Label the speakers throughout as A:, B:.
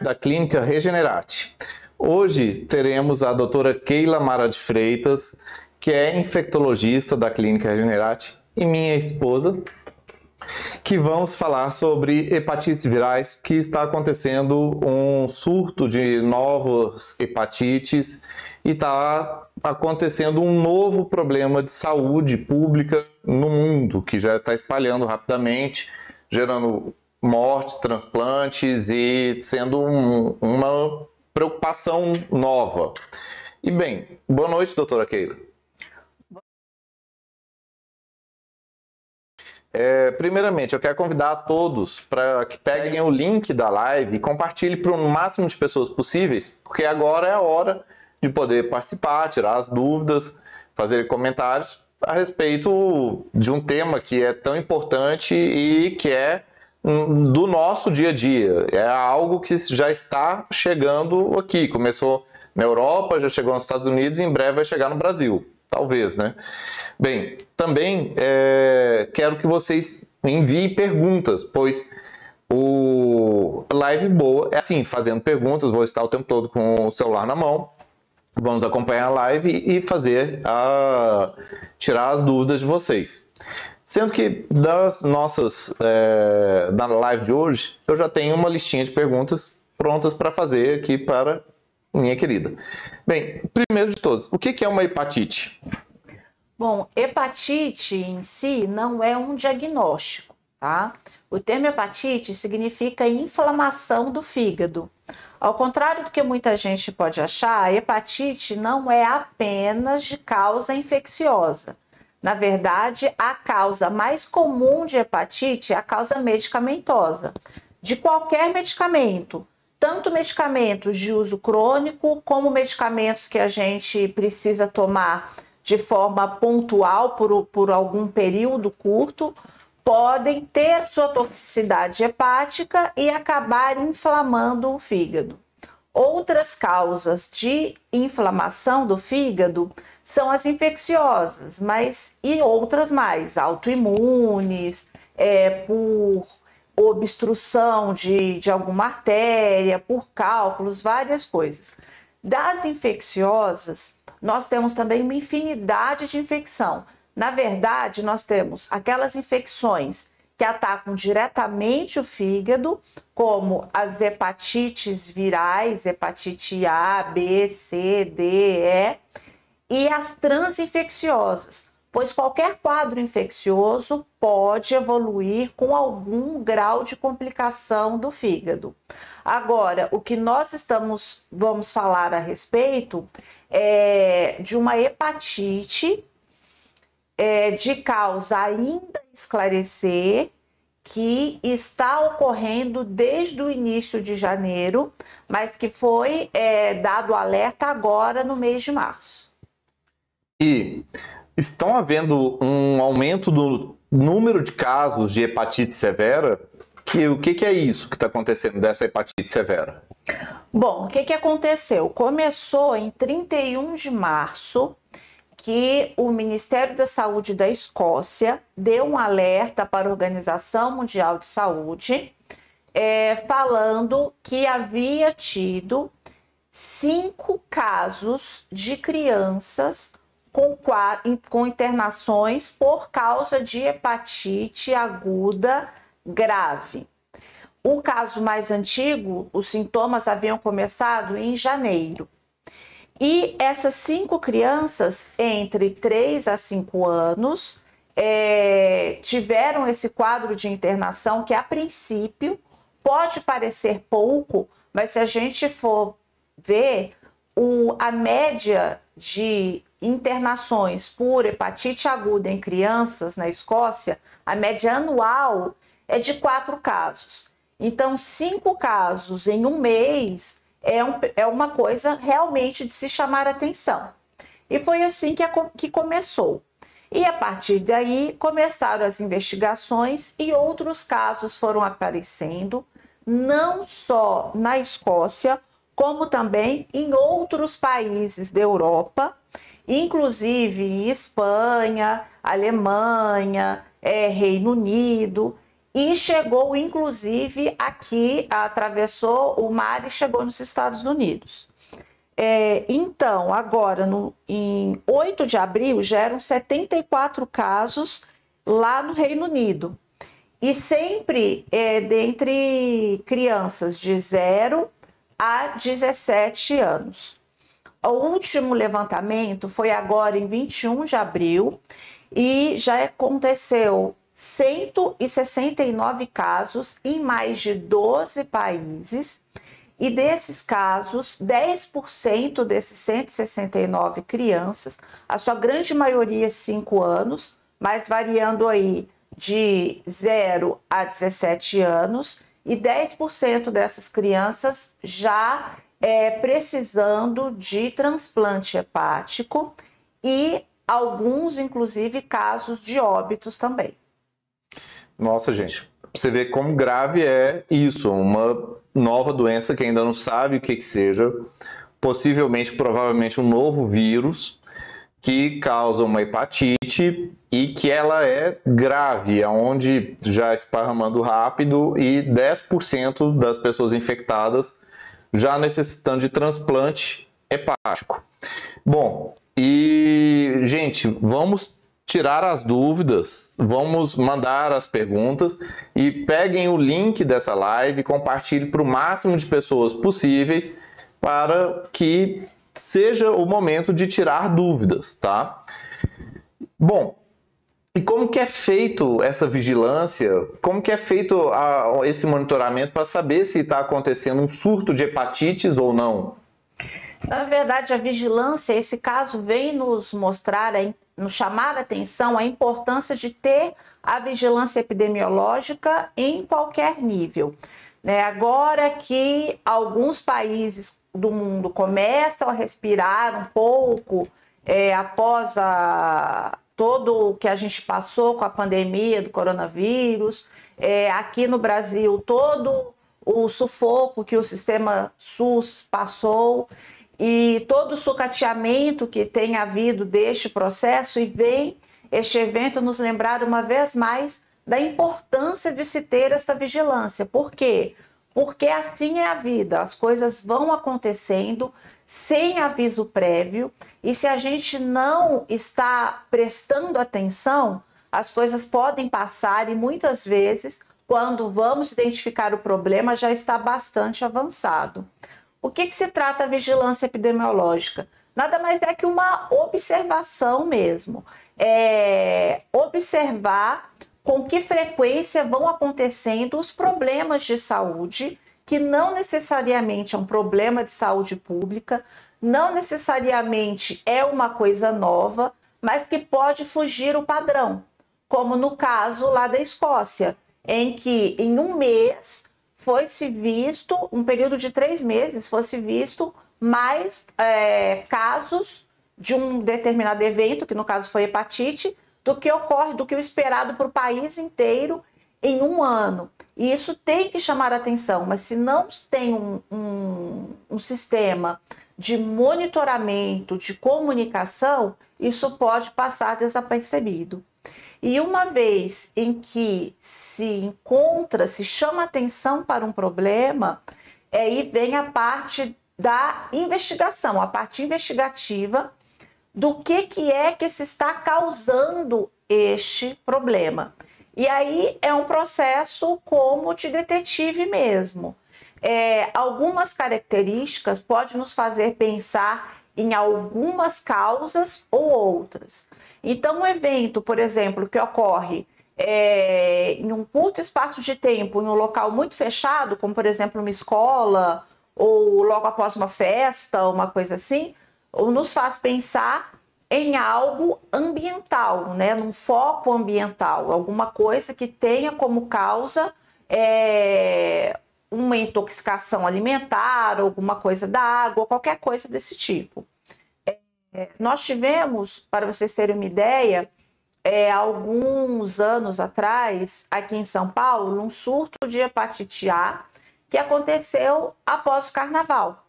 A: da Clínica Regenerate. Hoje teremos a doutora Keila Mara de Freitas, que é infectologista da Clínica Regenerate, e minha esposa, que vamos falar sobre hepatites virais, que está acontecendo um surto de novas hepatites e está acontecendo um novo problema de saúde pública no mundo, que já está espalhando rapidamente, gerando mortes, transplantes e sendo um, uma preocupação nova. E bem, boa noite, doutora Keila. É, primeiramente, eu quero convidar a todos para que peguem o link da live e compartilhem para o máximo de pessoas possíveis, porque agora é a hora de poder participar, tirar as dúvidas, fazer comentários a respeito de um tema que é tão importante e que é do nosso dia a dia. É algo que já está chegando aqui. Começou na Europa, já chegou nos Estados Unidos e em breve vai chegar no Brasil. Talvez, né? Bem, também é, quero que vocês enviem perguntas, pois o Live Boa é assim, fazendo perguntas, vou estar o tempo todo com o celular na mão. Vamos acompanhar a live e fazer a tirar as dúvidas de vocês. Sendo que das nossas é, da live de hoje, eu já tenho uma listinha de perguntas prontas para fazer aqui para minha querida. Bem, primeiro de todos, o que é uma hepatite?
B: Bom, hepatite em si não é um diagnóstico, tá? O termo hepatite significa inflamação do fígado. Ao contrário do que muita gente pode achar, a hepatite não é apenas de causa infecciosa. Na verdade, a causa mais comum de hepatite é a causa medicamentosa. De qualquer medicamento, tanto medicamentos de uso crônico, como medicamentos que a gente precisa tomar de forma pontual por, por algum período curto, podem ter sua toxicidade hepática e acabar inflamando o fígado. Outras causas de inflamação do fígado são as infecciosas, mas e outras mais, autoimunes, é, por obstrução de, de alguma artéria, por cálculos, várias coisas. Das infecciosas, nós temos também uma infinidade de infecção. Na verdade, nós temos aquelas infecções que atacam diretamente o fígado, como as hepatites virais, hepatite A, B, C, D, E, e as transinfecciosas, pois qualquer quadro infeccioso pode evoluir com algum grau de complicação do fígado. Agora, o que nós estamos vamos falar a respeito é de uma hepatite é, de causa ainda esclarecer que está ocorrendo desde o início de janeiro, mas que foi é, dado alerta agora no mês de março.
A: E estão havendo um aumento do número de casos de hepatite severa? Que, o que, que é isso que está acontecendo dessa hepatite severa?
B: Bom, o que, que aconteceu? Começou em 31 de março que o Ministério da Saúde da Escócia deu um alerta para a Organização Mundial de Saúde, é, falando que havia tido cinco casos de crianças com, com internações por causa de hepatite aguda grave. O caso mais antigo, os sintomas haviam começado em janeiro. E essas cinco crianças, entre 3 a 5 anos, é, tiveram esse quadro de internação que, a princípio, pode parecer pouco, mas se a gente for ver, o, a média de internações por hepatite aguda em crianças na Escócia, a média anual é de quatro casos. Então, cinco casos em um mês é, um, é uma coisa realmente de se chamar atenção. E foi assim que, a, que começou. E a partir daí começaram as investigações e outros casos foram aparecendo, não só na Escócia, como também em outros países da Europa, inclusive Espanha, Alemanha, é, Reino Unido. e chegou inclusive aqui, atravessou o mar e chegou nos Estados Unidos. É, então, agora, no, em 8 de abril, já eram 74 casos lá no Reino Unido. E sempre é, dentre crianças de 0 a 17 anos. O último levantamento foi agora em 21 de abril e já aconteceu 169 casos em mais de 12 países. E desses casos, 10% desses 169 crianças, a sua grande maioria 5 anos, mas variando aí de 0 a 17 anos, e 10% dessas crianças já é, precisando de transplante hepático e alguns, inclusive, casos de óbitos também.
A: Nossa, gente, você vê como grave é isso, uma nova doença que ainda não sabe o que, que seja, possivelmente, provavelmente um novo vírus que causa uma hepatite e que ela é grave, aonde já esparramando rápido e 10% das pessoas infectadas já necessitando de transplante hepático. Bom, e gente, vamos tirar as dúvidas, vamos mandar as perguntas e peguem o link dessa live, compartilhe para o máximo de pessoas possíveis para que seja o momento de tirar dúvidas, tá? Bom, e como que é feito essa vigilância? Como que é feito a, esse monitoramento para saber se está acontecendo um surto de hepatites ou não?
B: Na verdade, a vigilância, esse caso vem nos mostrar, nos chamar a atenção a importância de ter a vigilância epidemiológica em qualquer nível. Né? Agora que alguns países do mundo começam a respirar um pouco é, após a, todo o que a gente passou com a pandemia do coronavírus, é, aqui no Brasil, todo o sufoco que o sistema SUS passou e todo o sucateamento que tem havido deste processo, e vem este evento nos lembrar uma vez mais da importância de se ter esta vigilância. Por quê? porque assim é a vida, as coisas vão acontecendo sem aviso prévio e se a gente não está prestando atenção, as coisas podem passar e muitas vezes, quando vamos identificar o problema, já está bastante avançado. O que, que se trata a vigilância epidemiológica? Nada mais é que uma observação mesmo. É observar com que frequência vão acontecendo os problemas de saúde, que não necessariamente é um problema de saúde pública, não necessariamente é uma coisa nova, mas que pode fugir o padrão, como no caso lá da Escócia, em que em um mês foi-se visto, um período de três meses, fosse visto mais é, casos de um determinado evento, que no caso foi hepatite, do que ocorre, do que o esperado para o país inteiro em um ano. E isso tem que chamar atenção, mas se não tem um, um, um sistema de monitoramento, de comunicação, isso pode passar desapercebido. E uma vez em que se encontra, se chama atenção para um problema, aí vem a parte da investigação, a parte investigativa do que, que é que se está causando este problema. E aí é um processo como de detetive mesmo. É, algumas características podem nos fazer pensar em algumas causas ou outras. Então, um evento, por exemplo, que ocorre é, em um curto espaço de tempo, em um local muito fechado, como por exemplo uma escola, ou logo após uma festa, uma coisa assim, ou nos faz pensar em algo ambiental, né? num foco ambiental, alguma coisa que tenha como causa é, uma intoxicação alimentar, alguma coisa da água, qualquer coisa desse tipo. É, nós tivemos, para vocês terem uma ideia, é, alguns anos atrás, aqui em São Paulo, um surto de hepatite A que aconteceu após o carnaval.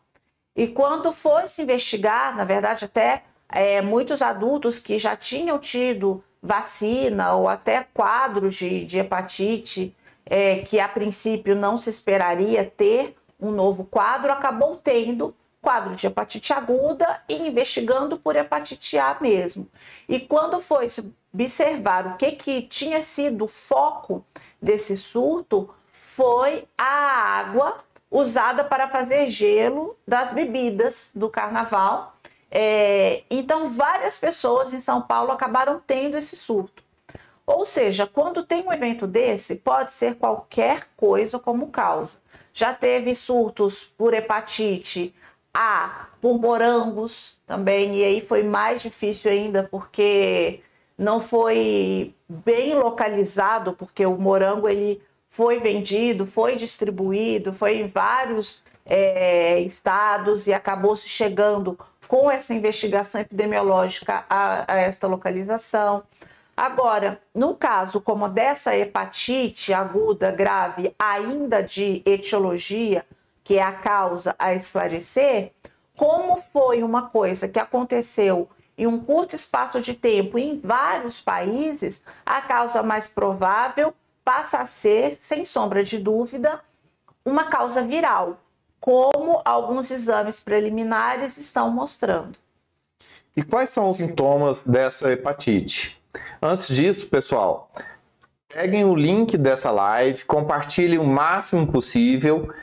B: E quando foi se investigar, na verdade, até é, muitos adultos que já tinham tido vacina ou até quadros de, de hepatite é, que a princípio não se esperaria ter um novo quadro, acabou tendo quadro de hepatite aguda e investigando por hepatite A mesmo. E quando foi observar o que, que tinha sido o foco desse surto, foi a água usada para fazer gelo das bebidas do carnaval. É, então, várias pessoas em São Paulo acabaram tendo esse surto. Ou seja, quando tem um evento desse, pode ser qualquer coisa como causa. Já teve surtos por hepatite A, por morangos também, e aí foi mais difícil ainda porque não foi bem localizado, porque o morango ele foi vendido, foi distribuído, foi em vários é, estados e acabou se chegando com essa investigação epidemiológica a, a esta localização. Agora, no caso como dessa hepatite aguda grave, ainda de etiologia, que é a causa a esclarecer, como foi uma coisa que aconteceu em um curto espaço de tempo em vários países, a causa mais provável passa a ser, sem sombra de dúvida, uma causa viral, como alguns exames preliminares estão mostrando.
A: E quais são os sintomas dessa hepatite? Antes disso, pessoal, peguem o link dessa live, compartilhem o máximo possível,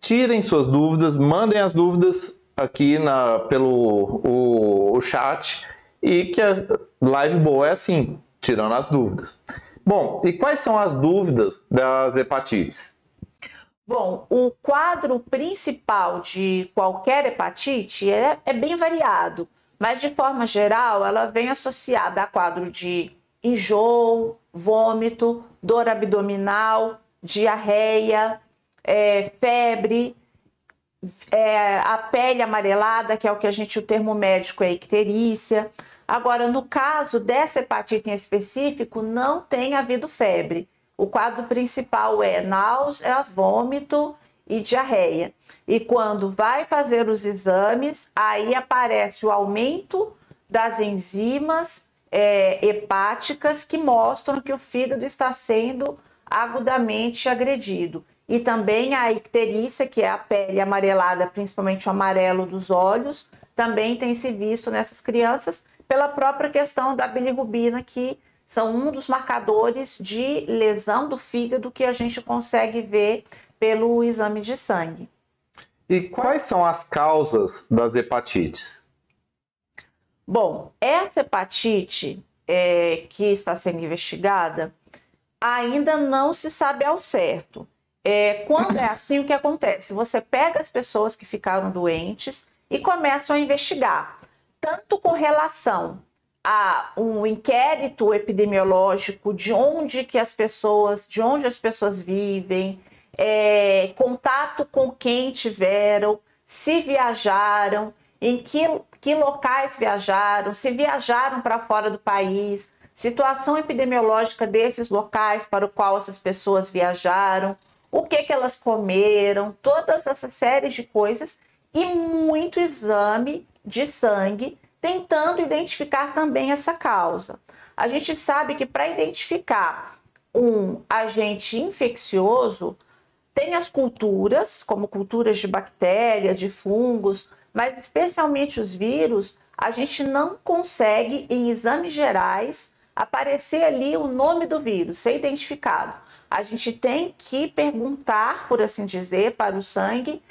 A: tirem suas dúvidas, mandem as dúvidas aqui na, pelo o, o chat e que a live boa é assim, tirando as dúvidas. Bom, e quais são as dúvidas das hepatites?
B: Bom, o quadro principal de qualquer hepatite é, é bem variado, mas de forma geral ela vem associada a quadro de enjoo, vômito, dor abdominal, diarreia, é, febre, é, a pele amarelada, que é o que a gente, o termo médico é icterícia. Agora, no caso dessa hepatite em específico, não tem havido febre. O quadro principal é náusea, vômito e diarreia. E quando vai fazer os exames, aí aparece o aumento das enzimas é, hepáticas que mostram que o fígado está sendo agudamente agredido. E também a icterícia, que é a pele amarelada, principalmente o amarelo dos olhos, também tem se visto nessas crianças pela própria questão da bilirrubina, que são um dos marcadores de lesão do fígado que a gente consegue ver pelo exame de sangue.
A: E quais são as causas das hepatites?
B: Bom, essa hepatite é, que está sendo investigada ainda não se sabe ao certo. É, quando é assim, o que acontece? Você pega as pessoas que ficaram doentes e começam a investigar, tanto com relação a um inquérito epidemiológico de onde que as pessoas, de onde as pessoas vivem, é, contato com quem tiveram, se viajaram, em que que locais viajaram, se viajaram para fora do país, situação epidemiológica desses locais para o qual essas pessoas viajaram, o que, que elas comeram, todas essas séries de coisas e muito exame de sangue tentando identificar também essa causa. A gente sabe que para identificar um agente infeccioso, tem as culturas, como culturas de bactéria, de fungos, mas especialmente os vírus, a gente não consegue, em exames gerais, aparecer ali o nome do vírus, ser identificado. A gente tem que perguntar, por assim dizer, para o sangue,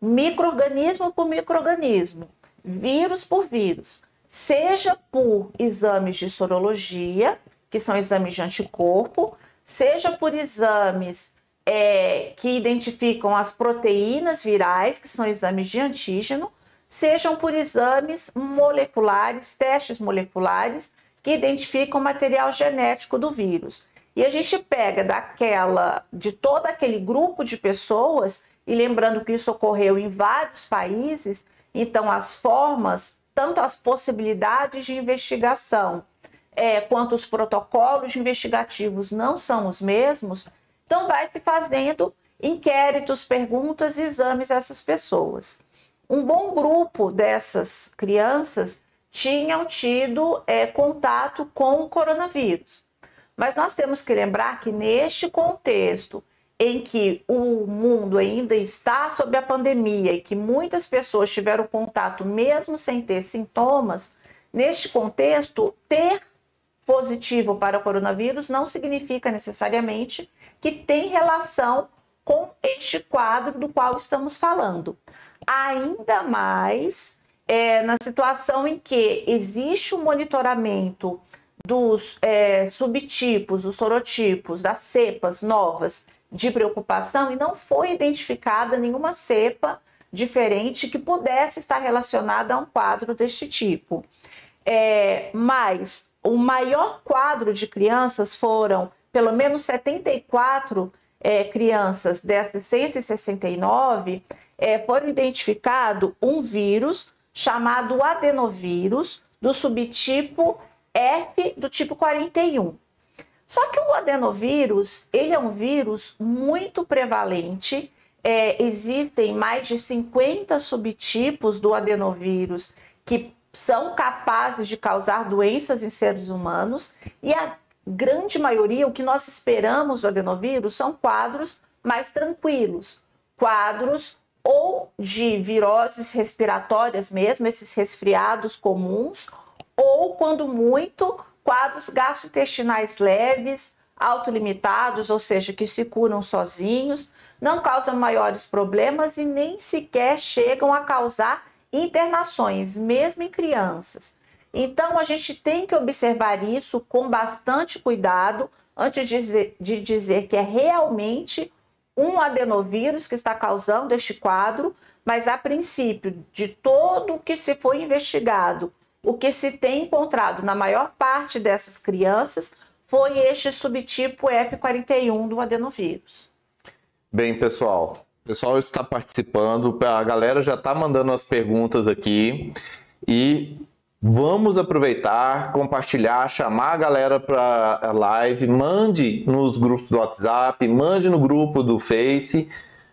B: microorganismo por microorganismo, vírus por vírus, seja por exames de sorologia, que são exames de anticorpo, seja por exames é, que identificam as proteínas virais, que são exames de antígeno, sejam por exames moleculares, testes moleculares que identificam o material genético do vírus. E a gente pega daquela de todo aquele grupo de pessoas, e lembrando que isso ocorreu em vários países, então as formas, tanto as possibilidades de investigação, é, quanto os protocolos investigativos não são os mesmos, então vai se fazendo inquéritos, perguntas e exames a essas pessoas um bom grupo dessas crianças tinham tido é, contato com o coronavírus. Mas nós temos que lembrar que neste contexto em que o mundo ainda está sob a pandemia e que muitas pessoas tiveram contato mesmo sem ter sintomas, neste contexto, ter positivo para o coronavírus não significa necessariamente que tem relação com este quadro do qual estamos falando. Ainda mais é, na situação em que existe um monitoramento dos é, subtipos, dos sorotipos, das cepas novas de preocupação e não foi identificada nenhuma cepa diferente que pudesse estar relacionada a um quadro deste tipo. É, mas o maior quadro de crianças foram pelo menos 74 é, crianças dessas 169 é, foram identificado um vírus chamado adenovírus do subtipo F do tipo 41. Só que o adenovírus, ele é um vírus muito prevalente. É, existem mais de 50 subtipos do adenovírus que são capazes de causar doenças em seres humanos e a grande maioria, o que nós esperamos do adenovírus são quadros mais tranquilos, quadros ou de viroses respiratórias mesmo, esses resfriados comuns, ou quando muito, quadros gastrointestinais leves, autolimitados, ou seja, que se curam sozinhos, não causam maiores problemas e nem sequer chegam a causar internações, mesmo em crianças. Então, a gente tem que observar isso com bastante cuidado antes de dizer, de dizer que é realmente um adenovírus que está causando este quadro, mas a princípio, de todo o que se foi investigado, o que se tem encontrado na maior parte dessas crianças foi este subtipo F41 do adenovírus.
A: Bem, pessoal, o pessoal está participando, a galera já está mandando as perguntas aqui e vamos aproveitar, compartilhar, chamar a galera para a live, mande nos grupos do WhatsApp, mande no grupo do Face,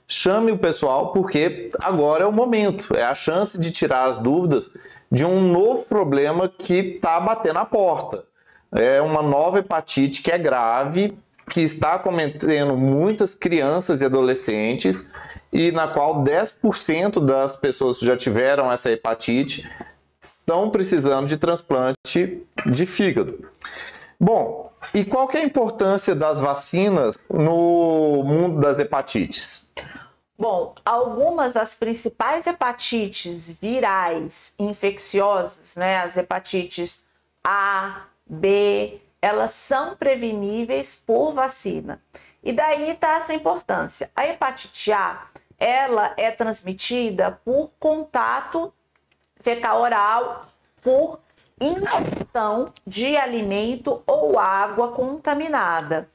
A: chame o pessoal porque agora é o momento, é a chance de tirar as dúvidas de um novo problema que está batendo a porta. É uma nova hepatite que é grave, que está cometendo muitas crianças e adolescentes e na qual 10% das pessoas que já tiveram essa hepatite estão precisando de transplante de fígado. Bom, e qual é a importância das vacinas no mundo das hepatites?
B: Bom, algumas das principais hepatites virais infecciosas, né, as hepatites A, B, elas são preveníveis por vacina. E daí está essa importância. A hepatite A, ela é transmitida por contato fecal oral, por ingestão de alimento ou água contaminada.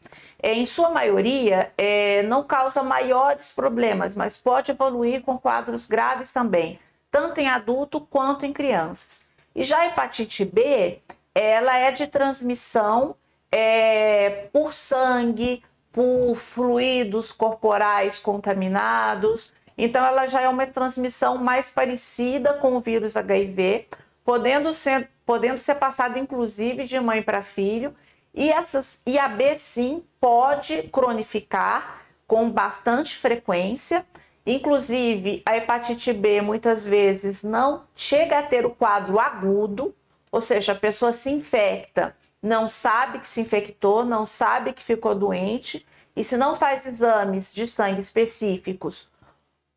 B: Em sua maioria, é, não causa maiores problemas, mas pode evoluir com quadros graves também, tanto em adulto quanto em crianças. E já a hepatite B, ela é de transmissão é, por sangue, por fluidos corporais contaminados. Então, ela já é uma transmissão mais parecida com o vírus HIV, podendo ser, podendo ser passada inclusive de mãe para filho. E, essas, e a B, sim, pode cronificar com bastante frequência. Inclusive, a hepatite B muitas vezes não chega a ter o quadro agudo, ou seja, a pessoa se infecta, não sabe que se infectou, não sabe que ficou doente, e se não faz exames de sangue específicos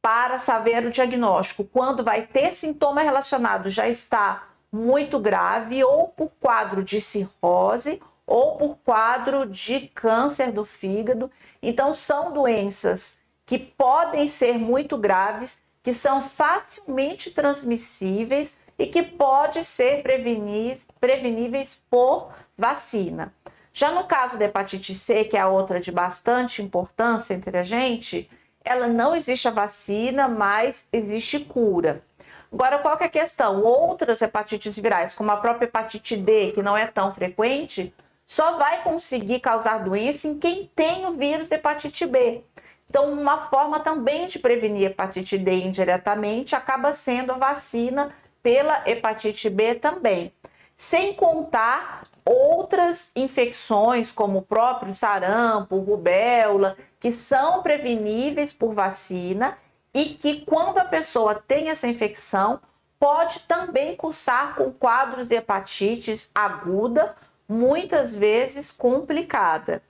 B: para saber o diagnóstico, quando vai ter sintoma relacionado, já está muito grave, ou por quadro de cirrose, ou por quadro de câncer do fígado. Então, são doenças que podem ser muito graves, que são facilmente transmissíveis e que pode ser preveníveis por vacina. Já no caso da hepatite C, que é a outra de bastante importância entre a gente, ela não existe a vacina, mas existe cura. Agora, qual é a questão? Outras hepatites virais, como a própria hepatite D, que não é tão frequente, só vai conseguir causar doença em quem tem o vírus da hepatite B. Então, uma forma também de prevenir hepatite D indiretamente acaba sendo a vacina pela hepatite B também. Sem contar outras infecções, como o próprio sarampo, rubéola, que são preveníveis por vacina e que, quando a pessoa tem essa infecção, pode também cursar com quadros de hepatite aguda, muitas vezes complicada.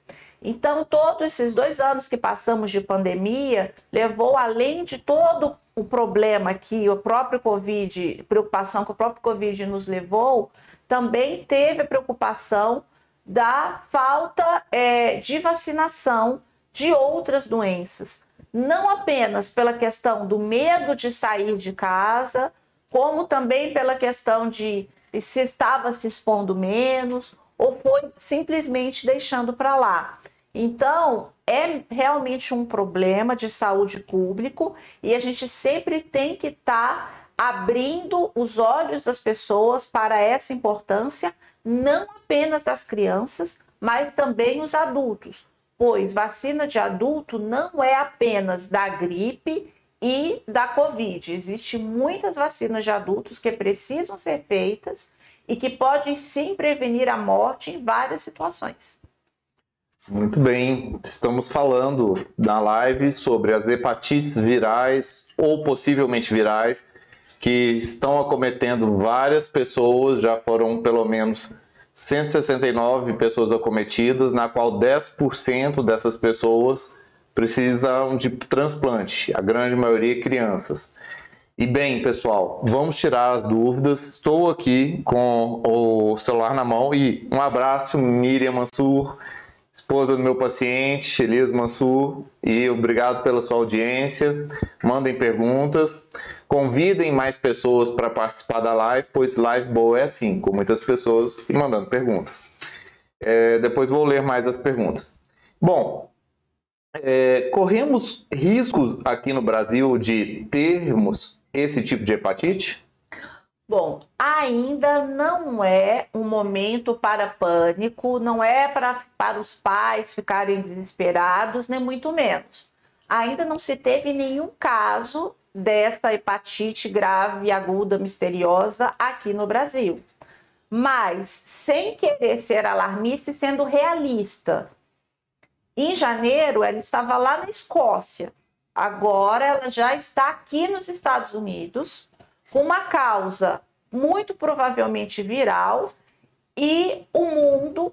B: Então, todos esses dois anos que passamos de pandemia levou, além de todo o problema que o próprio Covid, preocupação que o próprio Covid nos levou, também teve a preocupação da falta é, de vacinação de outras doenças. Não apenas pela questão do medo de sair de casa, como também pela questão de se estava se expondo menos ou foi simplesmente deixando para lá. Então, é realmente um problema de saúde público e a gente sempre tem que estar tá abrindo os olhos das pessoas para essa importância, não apenas das crianças, mas também os adultos, pois vacina de adulto não é apenas da gripe e da Covid. Existem muitas vacinas de adultos que precisam ser feitas e que podem sim prevenir a morte em várias situações.
A: Muito bem, estamos falando na live sobre as hepatites virais ou possivelmente virais que estão acometendo várias pessoas, já foram pelo menos 169 pessoas acometidas, na qual 10% dessas pessoas precisam de transplante, a grande maioria crianças. E bem, pessoal, vamos tirar as dúvidas. Estou aqui com o celular na mão e um abraço, Miriam Mansur, esposa do meu paciente, Elias Mansur, e obrigado pela sua audiência. Mandem perguntas, convidem mais pessoas para participar da live, pois live boa é assim, com muitas pessoas e mandando perguntas. É, depois vou ler mais as perguntas. Bom, é, corremos riscos aqui no Brasil de termos esse tipo de hepatite?
B: Bom, ainda não é um momento para pânico, não é para, para os pais ficarem desesperados, nem muito menos. Ainda não se teve nenhum caso desta hepatite grave, aguda, misteriosa aqui no Brasil. Mas, sem querer ser alarmista e sendo realista, em janeiro, ela estava lá na Escócia. Agora, ela já está aqui nos Estados Unidos, com uma causa muito provavelmente viral e o mundo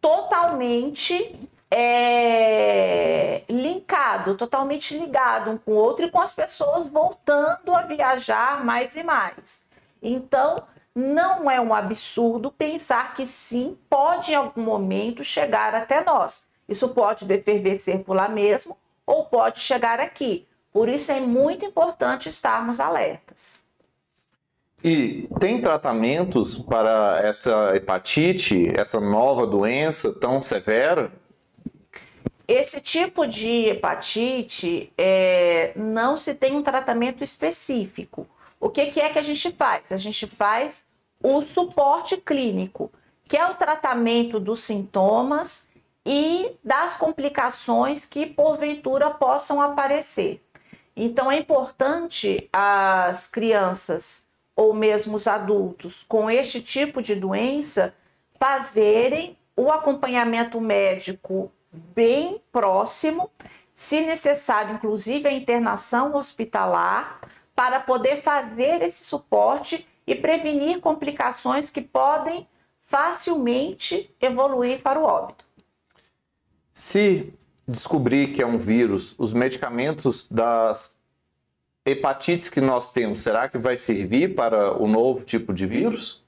B: totalmente é, linkado, totalmente ligado um com o outro e com as pessoas voltando a viajar mais e mais. Então, não é um absurdo pensar que sim, pode em algum momento chegar até nós. Isso pode defervecer por lá mesmo ou pode chegar aqui. Por isso é muito importante estarmos alertas.
A: E tem tratamentos para essa hepatite, essa nova doença tão severa?
B: Esse tipo de hepatite é, não se tem um tratamento específico. O que, que é que a gente faz? A gente faz o suporte clínico, que é o tratamento dos sintomas e das complicações que porventura possam aparecer. Então é importante as crianças ou mesmo os adultos com este tipo de doença fazerem o acompanhamento médico bem próximo, se necessário, inclusive a internação hospitalar, para poder fazer esse suporte e prevenir complicações que podem facilmente evoluir para o óbito.
A: Se descobrir que é um vírus, os medicamentos das hepatites que nós temos, será que vai servir para o novo tipo de vírus?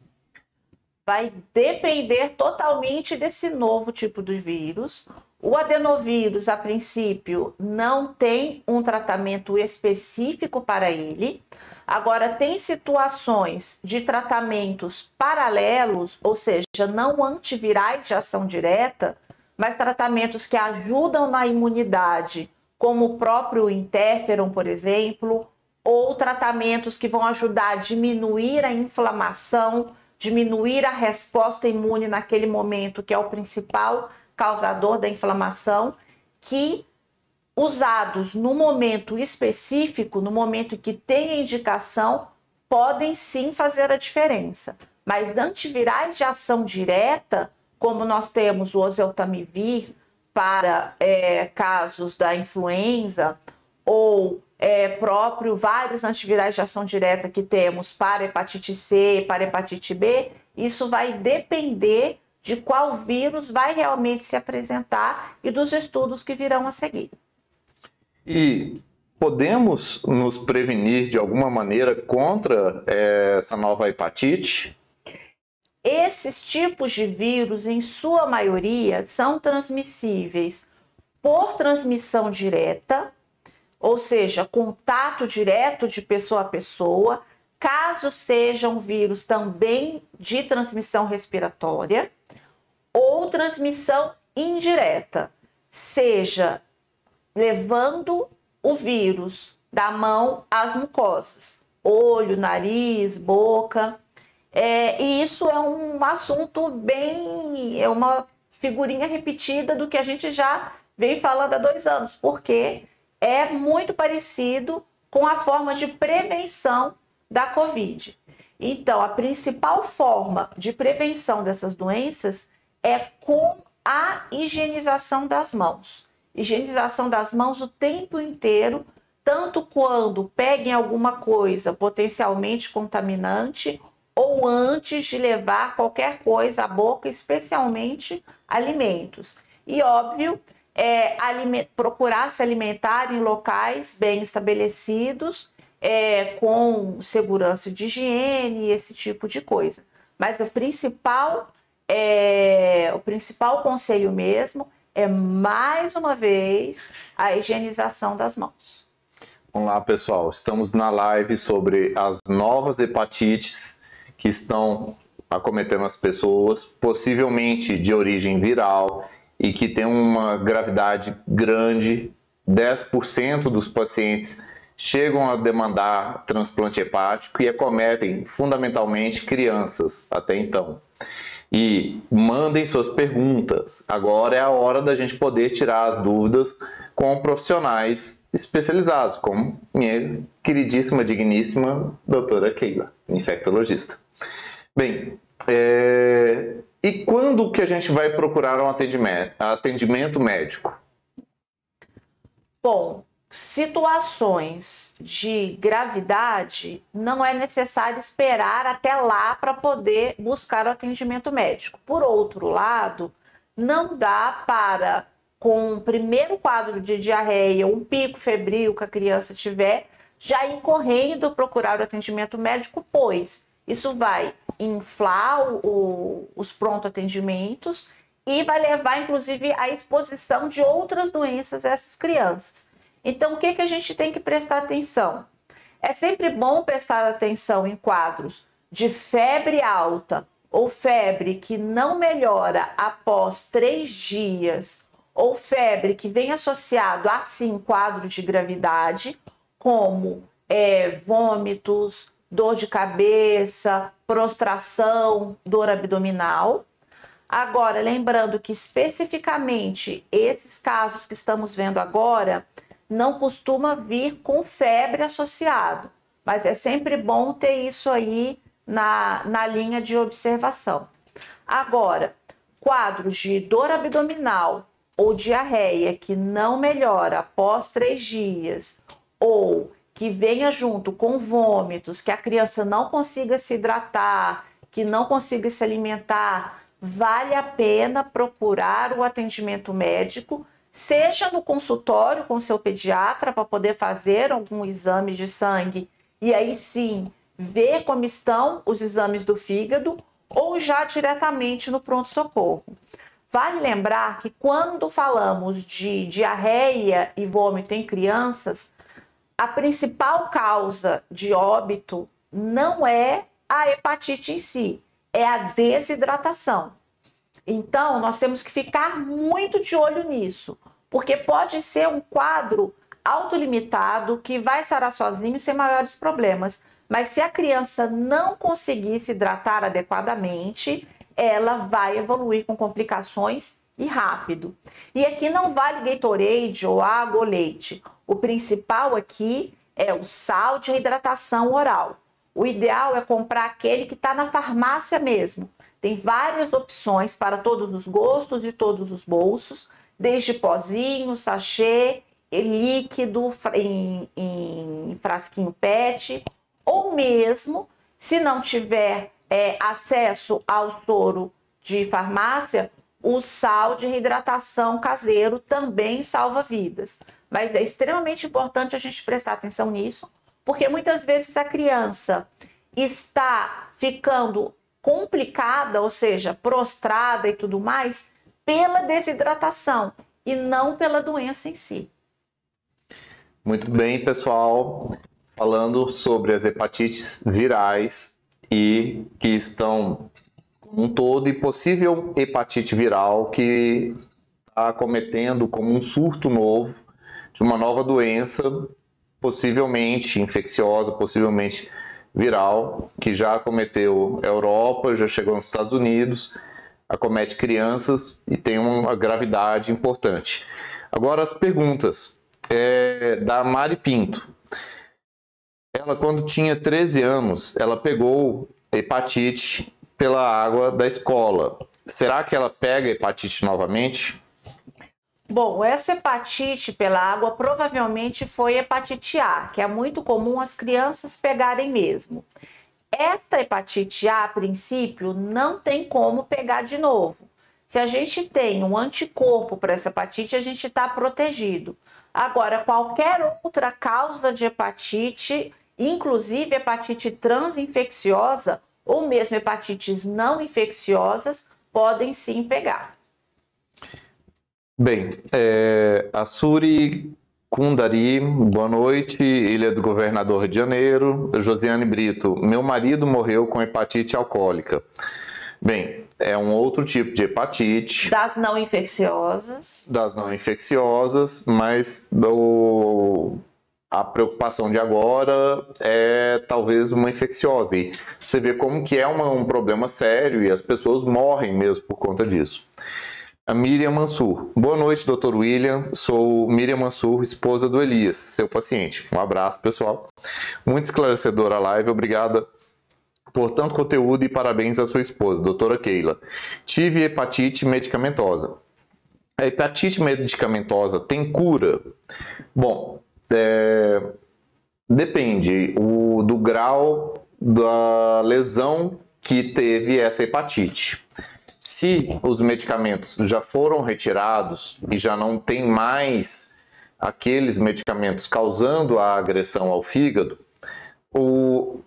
B: Vai depender totalmente desse novo tipo de vírus. O adenovírus, a princípio, não tem um tratamento específico para ele. Agora, tem situações de tratamentos paralelos, ou seja, não antivirais de ação direta, mas tratamentos que ajudam na imunidade, como o próprio interferon, por exemplo, ou tratamentos que vão ajudar a diminuir a inflamação, diminuir a resposta imune naquele momento, que é o principal causador da inflamação, que usados no momento específico, no momento que tem a indicação, podem sim fazer a diferença. Mas antivirais de ação direta, como nós temos o oseltamivir para é, casos da influenza, ou é, próprio vários antivirais de ação direta que temos para hepatite C, para hepatite B, isso vai depender de qual vírus vai realmente se apresentar e dos estudos que virão a seguir.
A: E podemos nos prevenir de alguma maneira contra é, essa nova hepatite?
B: Esses tipos de vírus, em sua maioria, são transmissíveis por transmissão direta, ou seja, contato direto de pessoa a pessoa, caso seja um vírus também de transmissão respiratória, ou transmissão indireta, seja levando o vírus da mão às mucosas, olho, nariz, boca. É, e isso é um assunto bem. é uma figurinha repetida do que a gente já vem falando há dois anos, porque é muito parecido com a forma de prevenção da Covid. Então, a principal forma de prevenção dessas doenças é com a higienização das mãos. Higienização das mãos o tempo inteiro, tanto quando peguem alguma coisa potencialmente contaminante ou antes de levar qualquer coisa à boca, especialmente alimentos. E óbvio, é, procurar se alimentar em locais bem estabelecidos, é, com segurança de higiene, esse tipo de coisa. Mas o principal, é, o principal conselho mesmo é mais uma vez a higienização das mãos.
A: Olá pessoal, estamos na live sobre as novas hepatites que estão acometendo as pessoas, possivelmente de origem viral e que tem uma gravidade grande. 10% dos pacientes chegam a demandar transplante hepático e acometem fundamentalmente crianças até então. E mandem suas perguntas. Agora é a hora da gente poder tirar as dúvidas com profissionais especializados, como minha queridíssima, digníssima doutora Keila, infectologista. Bem, é... e quando que a gente vai procurar um atendimento, médico?
B: Bom, situações de gravidade, não é necessário esperar até lá para poder buscar o atendimento médico. Por outro lado, não dá para, com o primeiro quadro de diarreia, um pico febril que a criança tiver, já ir correndo procurar o atendimento médico, pois isso vai inflar o, os pronto atendimentos e vai levar, inclusive, à exposição de outras doenças a essas crianças. Então, o que, que a gente tem que prestar atenção? É sempre bom prestar atenção em quadros de febre alta ou febre que não melhora após três dias, ou febre que vem associado a sim quadros de gravidade, como é, vômitos, dor de cabeça, prostração, dor abdominal. Agora, lembrando que especificamente esses casos que estamos vendo agora não costuma vir com febre associado, mas é sempre bom ter isso aí na, na linha de observação. Agora, quadros de dor abdominal ou diarreia que não melhora após três dias, ou que venha junto com vômitos, que a criança não consiga se hidratar, que não consiga se alimentar, vale a pena procurar o atendimento médico, seja no consultório com seu pediatra para poder fazer algum exame de sangue e aí sim ver como estão os exames do fígado ou já diretamente no pronto-socorro. Vale lembrar que quando falamos de diarreia e vômito em crianças, a principal causa de óbito não é a hepatite em si, é a desidratação. Então, nós temos que ficar muito de olho nisso, porque pode ser um quadro autolimitado que vai sarar sozinho sem maiores problemas. Mas se a criança não conseguir se hidratar adequadamente, ela vai evoluir com complicações e rápido. E aqui não vale Gatorade ou água ou leite. O principal aqui é o sal de hidratação oral. o ideal é comprar aquele que está na farmácia mesmo. Tem várias opções para todos os gostos e todos os bolsos, desde pozinho, sachê, líquido em, em frasquinho PET, ou mesmo, se não tiver é, acesso ao soro de farmácia, o sal de reidratação caseiro também salva vidas. Mas é extremamente importante a gente prestar atenção nisso, porque muitas vezes a criança está ficando complicada, ou seja, prostrada e tudo mais, pela desidratação e não pela doença em si.
A: Muito bem, pessoal. Falando sobre as hepatites virais e que estão um todo e possível hepatite viral que está acometendo como um surto novo de uma nova doença, possivelmente infecciosa, possivelmente viral, que já acometeu a Europa, já chegou nos Estados Unidos, acomete crianças e tem uma gravidade importante. Agora as perguntas. É, da Mari Pinto. Ela, quando tinha 13 anos, ela pegou hepatite pela água da escola. Será que ela pega hepatite novamente?
B: Bom, essa hepatite pela água provavelmente foi hepatite A, que é muito comum as crianças pegarem mesmo. Esta hepatite A, a princípio, não tem como pegar de novo. Se a gente tem um anticorpo para essa hepatite, a gente está protegido. Agora, qualquer outra causa de hepatite, inclusive hepatite transinfecciosa ou mesmo hepatites não infecciosas, podem sim pegar.
A: Bem, é, a Suri Kundari, boa noite, Ilha do Governador de Janeiro. Josiane Brito, meu marido morreu com hepatite alcoólica. Bem, é um outro tipo de hepatite.
B: Das não infecciosas.
A: Das não infecciosas, mas a preocupação de agora é talvez uma infecciosa. E você vê como que é uma, um problema sério e as pessoas morrem mesmo por conta disso. A Miriam Mansur. Boa noite, Dr. William. Sou Miriam Mansur, esposa do Elias, seu paciente. Um abraço, pessoal. Muito esclarecedora a live. Obrigada por tanto conteúdo e parabéns à sua esposa, doutora Keila. Tive hepatite medicamentosa. A hepatite medicamentosa tem cura? Bom, é, depende o, do grau da lesão que teve essa hepatite. Se os medicamentos já foram retirados e já não tem mais aqueles medicamentos causando a agressão ao fígado, o,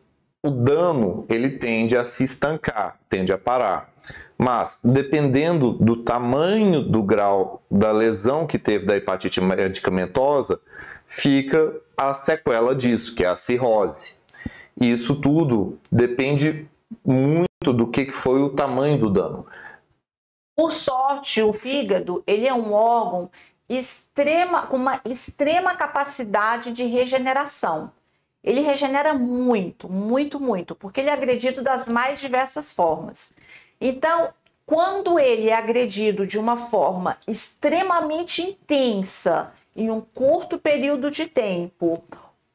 A: o dano ele tende a se estancar, tende a parar. Mas dependendo do tamanho do grau da lesão que teve da hepatite medicamentosa, fica a sequela disso, que é a cirrose. E isso tudo depende muito do que foi o tamanho do dano.
B: Por sorte, o fígado ele é um órgão extrema, com uma extrema capacidade de regeneração. Ele regenera muito, muito, muito, porque ele é agredido das mais diversas formas. Então, quando ele é agredido de uma forma extremamente intensa, em um curto período de tempo,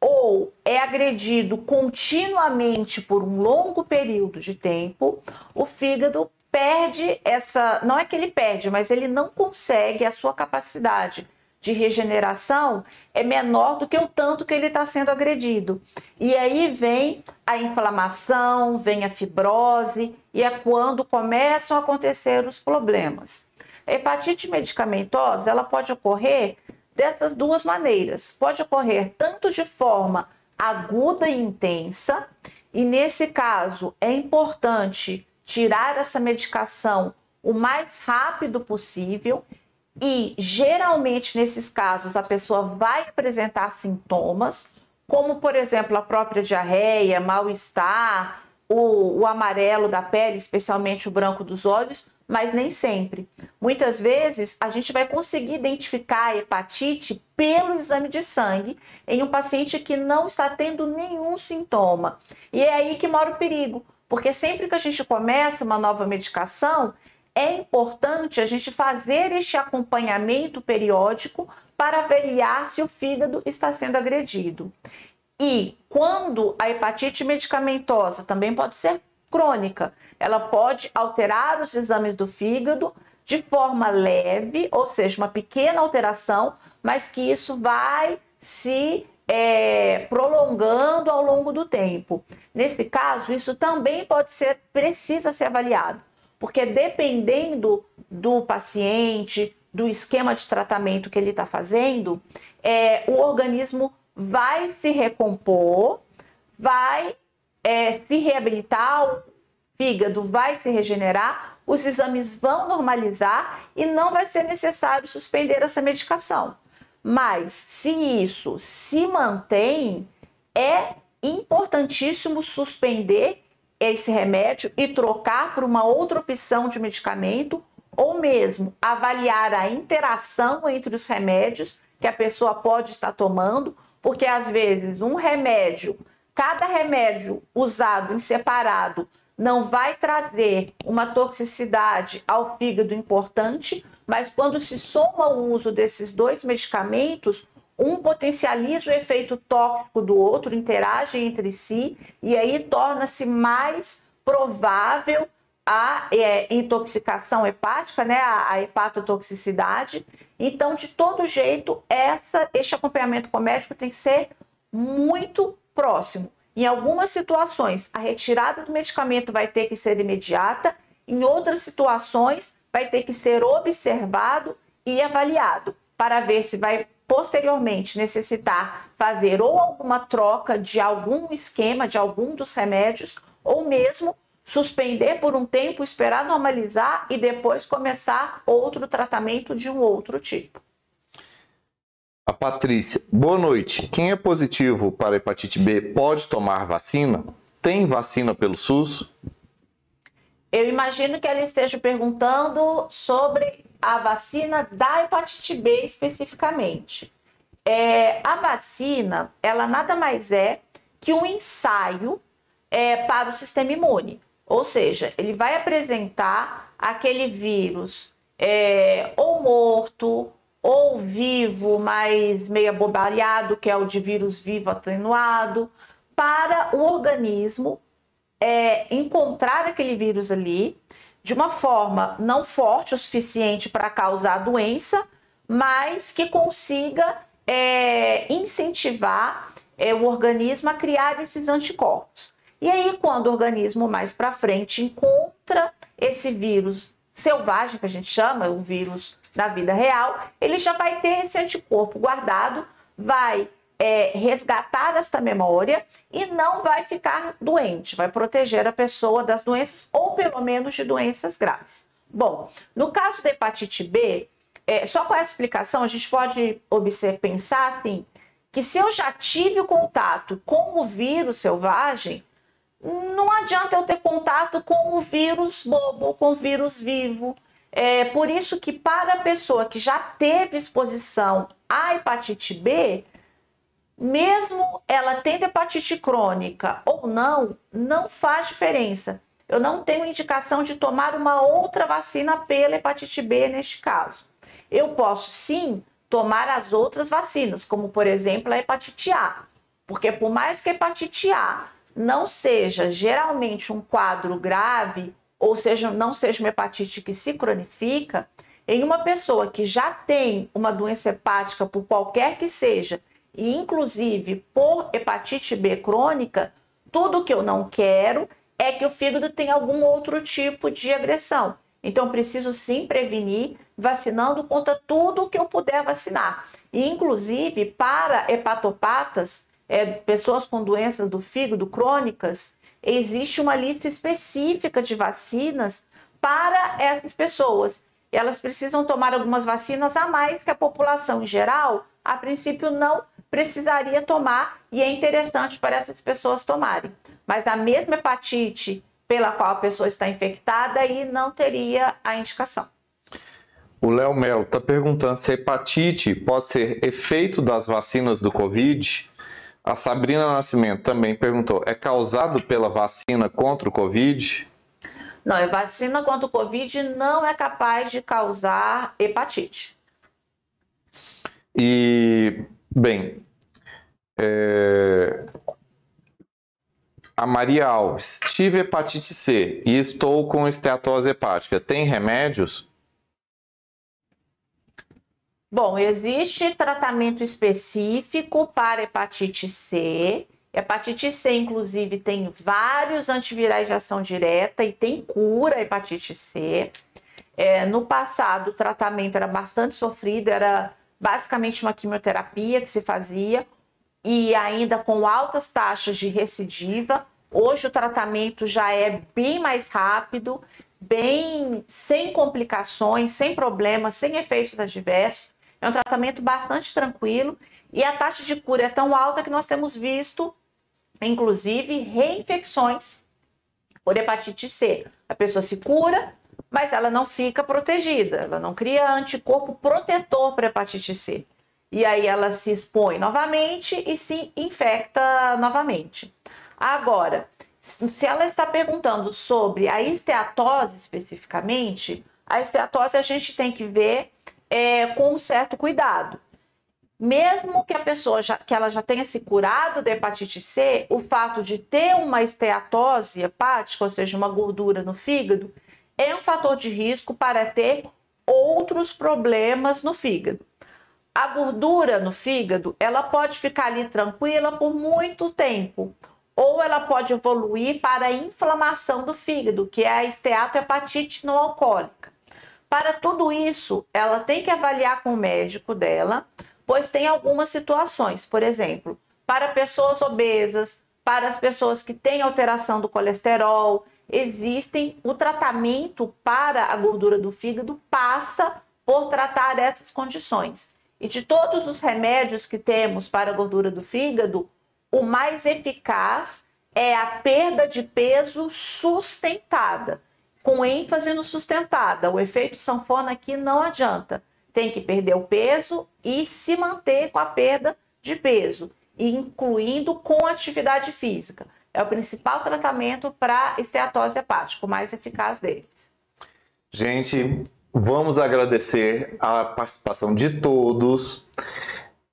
B: ou é agredido continuamente por um longo período de tempo, o fígado perde essa. Não é que ele perde, mas ele não consegue a sua capacidade de regeneração é menor do que o tanto que ele está sendo agredido. E aí vem a inflamação, vem a fibrose, e é quando começam a acontecer os problemas. A hepatite medicamentosa ela pode ocorrer dessas duas maneiras. Pode ocorrer tanto de forma aguda e intensa, e nesse caso é importante tirar essa medicação o mais rápido possível e geralmente nesses casos a pessoa vai apresentar sintomas, como por exemplo a própria diarreia, mal-estar, o, o, amarelo da pele, especialmente o branco dos olhos, mas nem sempre. Muitas vezes a gente vai conseguir identificar a hepatite pelo exame de sangue em um paciente que não está tendo nenhum sintoma. E é aí que mora o perigo, porque sempre que a gente começa uma nova medicação, é importante a gente fazer este acompanhamento periódico para avaliar se o fígado está sendo agredido. E quando a hepatite medicamentosa também pode ser crônica, ela pode alterar os exames do fígado de forma leve, ou seja, uma pequena alteração, mas que isso vai se é, prolongando ao longo do tempo. Nesse caso, isso também pode ser, precisa ser avaliado, porque dependendo do paciente, do esquema de tratamento que ele está fazendo, é, o organismo vai se recompor, vai é, se reabilitar, o fígado vai se regenerar, os exames vão normalizar e não vai ser necessário suspender essa medicação. Mas se isso se mantém, é importantíssimo suspender esse remédio e trocar por uma outra opção de medicamento ou mesmo avaliar a interação entre os remédios que a pessoa pode estar tomando, porque às vezes um remédio, cada remédio usado em separado não vai trazer uma toxicidade ao fígado importante, mas quando se soma o uso desses dois medicamentos, um potencializa o efeito tóxico do outro, interage entre si e aí torna-se mais provável a é, intoxicação hepática, né, a, a, hepatotoxicidade. Então, de todo jeito, essa, este acompanhamento com o médico tem que ser muito próximo. Em algumas situações, a retirada do medicamento vai ter que ser imediata, em outras situações, vai ter que ser observado e avaliado para ver se vai posteriormente necessitar fazer ou alguma troca de algum esquema, de algum dos remédios, ou mesmo suspender por um tempo, esperar normalizar e depois começar outro tratamento de um outro tipo.
A: A Patrícia, boa noite. Quem é positivo para hepatite B pode tomar vacina? Tem vacina pelo SUS?
B: Eu imagino que ela esteja perguntando sobre a vacina da hepatite B especificamente. É, a vacina, ela nada mais é que um ensaio é, para o sistema imune. Ou seja, ele vai apresentar aquele vírus é, ou morto ou vivo, mas meio abobalhado, que é o de vírus vivo atenuado, para o organismo é, encontrar aquele vírus ali de uma forma não forte o suficiente para causar a doença, mas que consiga é, incentivar é, o organismo a criar esses anticorpos. E aí, quando o organismo mais para frente encontra esse vírus selvagem, que a gente chama, o vírus da vida real, ele já vai ter esse anticorpo guardado, vai é, resgatar esta memória e não vai ficar doente, vai proteger a pessoa das doenças ou pelo menos de doenças graves. Bom, no caso da hepatite B, é, só com essa explicação a gente pode observar, pensar assim, que se eu já tive o contato com o vírus selvagem, não adianta eu ter contato com o vírus bobo, com o vírus vivo. É por isso que para a pessoa que já teve exposição à hepatite B, mesmo ela tendo hepatite crônica ou não, não faz diferença. Eu não tenho indicação de tomar uma outra vacina pela hepatite B neste caso. Eu posso sim tomar as outras vacinas, como por exemplo a hepatite A, porque por mais que a hepatite A não seja geralmente um quadro grave, ou seja, não seja uma hepatite que se cronifica, em uma pessoa que já tem uma doença hepática por qualquer que seja e inclusive por hepatite B crônica, tudo que eu não quero é que o fígado tenha algum outro tipo de agressão. Então, preciso sim prevenir, vacinando contra tudo que eu puder vacinar. E, inclusive, para hepatopatas, é, pessoas com doenças do fígado crônicas, existe uma lista específica de vacinas para essas pessoas. Elas precisam tomar algumas vacinas a mais que a população em geral, a princípio, não precisaria tomar e é interessante para essas pessoas tomarem. Mas a mesma hepatite pela qual a pessoa está infectada aí não teria a indicação.
A: O Léo Melo está perguntando se a hepatite pode ser efeito das vacinas do Covid. A Sabrina Nascimento também perguntou: é causado pela vacina contra o Covid?
B: Não, a vacina contra o Covid não é capaz de causar hepatite.
A: E Bem, é, a Maria Alves. Tive hepatite C e estou com esteatose hepática. Tem remédios?
B: Bom, existe tratamento específico para hepatite C. Hepatite C, inclusive, tem vários antivirais de ação direta e tem cura a hepatite C. É, no passado, o tratamento era bastante sofrido, era basicamente uma quimioterapia que se fazia e ainda com altas taxas de recidiva. Hoje o tratamento já é bem mais rápido, bem sem complicações, sem problemas, sem efeitos adversos. É um tratamento bastante tranquilo e a taxa de cura é tão alta que nós temos visto, inclusive, reinfecções por hepatite C. A pessoa se cura, mas ela não fica protegida, ela não cria anticorpo protetor para hepatite C. E aí ela se expõe novamente e se infecta novamente. Agora, se ela está perguntando sobre a esteatose especificamente, a esteatose a gente tem que ver é, com um certo cuidado. Mesmo que a pessoa já, que ela já tenha se curado da hepatite C, o fato de ter uma esteatose hepática, ou seja, uma gordura no fígado, é um fator de risco para ter outros problemas no fígado. A gordura no fígado, ela pode ficar ali tranquila por muito tempo, ou ela pode evoluir para a inflamação do fígado, que é a esteatohepatite não alcoólica. Para tudo isso, ela tem que avaliar com o médico dela, pois tem algumas situações, por exemplo, para pessoas obesas, para as pessoas que têm alteração do colesterol, existem o tratamento para a gordura do fígado passa por tratar essas condições. E de todos os remédios que temos para a gordura do fígado, o mais eficaz é a perda de peso sustentada com ênfase no sustentada. O efeito sanfona aqui não adianta. Tem que perder o peso e se manter com a perda de peso, incluindo com atividade física. É o principal tratamento para esteatose hepática, o mais eficaz deles.
A: Gente, vamos agradecer a participação de todos.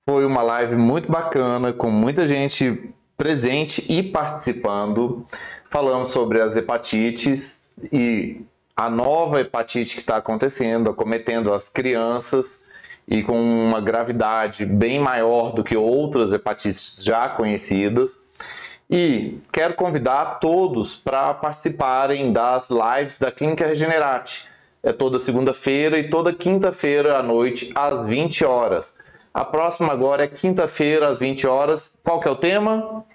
A: Foi uma live muito bacana, com muita gente presente e participando. Falamos sobre as hepatites, e a nova hepatite que está acontecendo, acometendo as crianças e com uma gravidade bem maior do que outras hepatites já conhecidas. E quero convidar todos para participarem das lives da Clínica Regenerate. É toda segunda-feira e toda quinta-feira à noite, às 20 horas. A próxima agora é quinta-feira, às 20 horas. Qual que é o tema?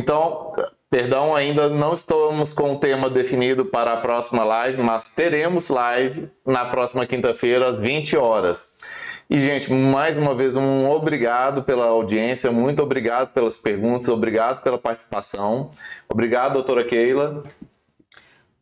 A: Então, perdão, ainda não estamos com o tema definido para a próxima live, mas teremos live na próxima quinta-feira às 20 horas. E, gente, mais uma vez, um obrigado pela audiência, muito obrigado pelas perguntas, obrigado pela participação. Obrigado, doutora Keila.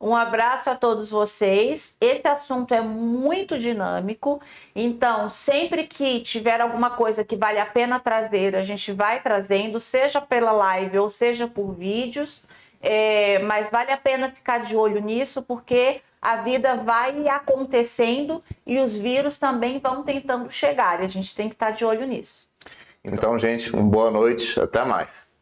B: Um abraço a todos vocês. Esse assunto é muito dinâmico, então sempre que tiver alguma coisa que vale a pena trazer, a gente vai trazendo, seja pela live ou seja por vídeos. É, mas vale a pena ficar de olho nisso, porque a vida vai acontecendo e os vírus também vão tentando chegar. E a gente tem que estar de olho nisso.
A: Então, gente, uma boa noite, até mais.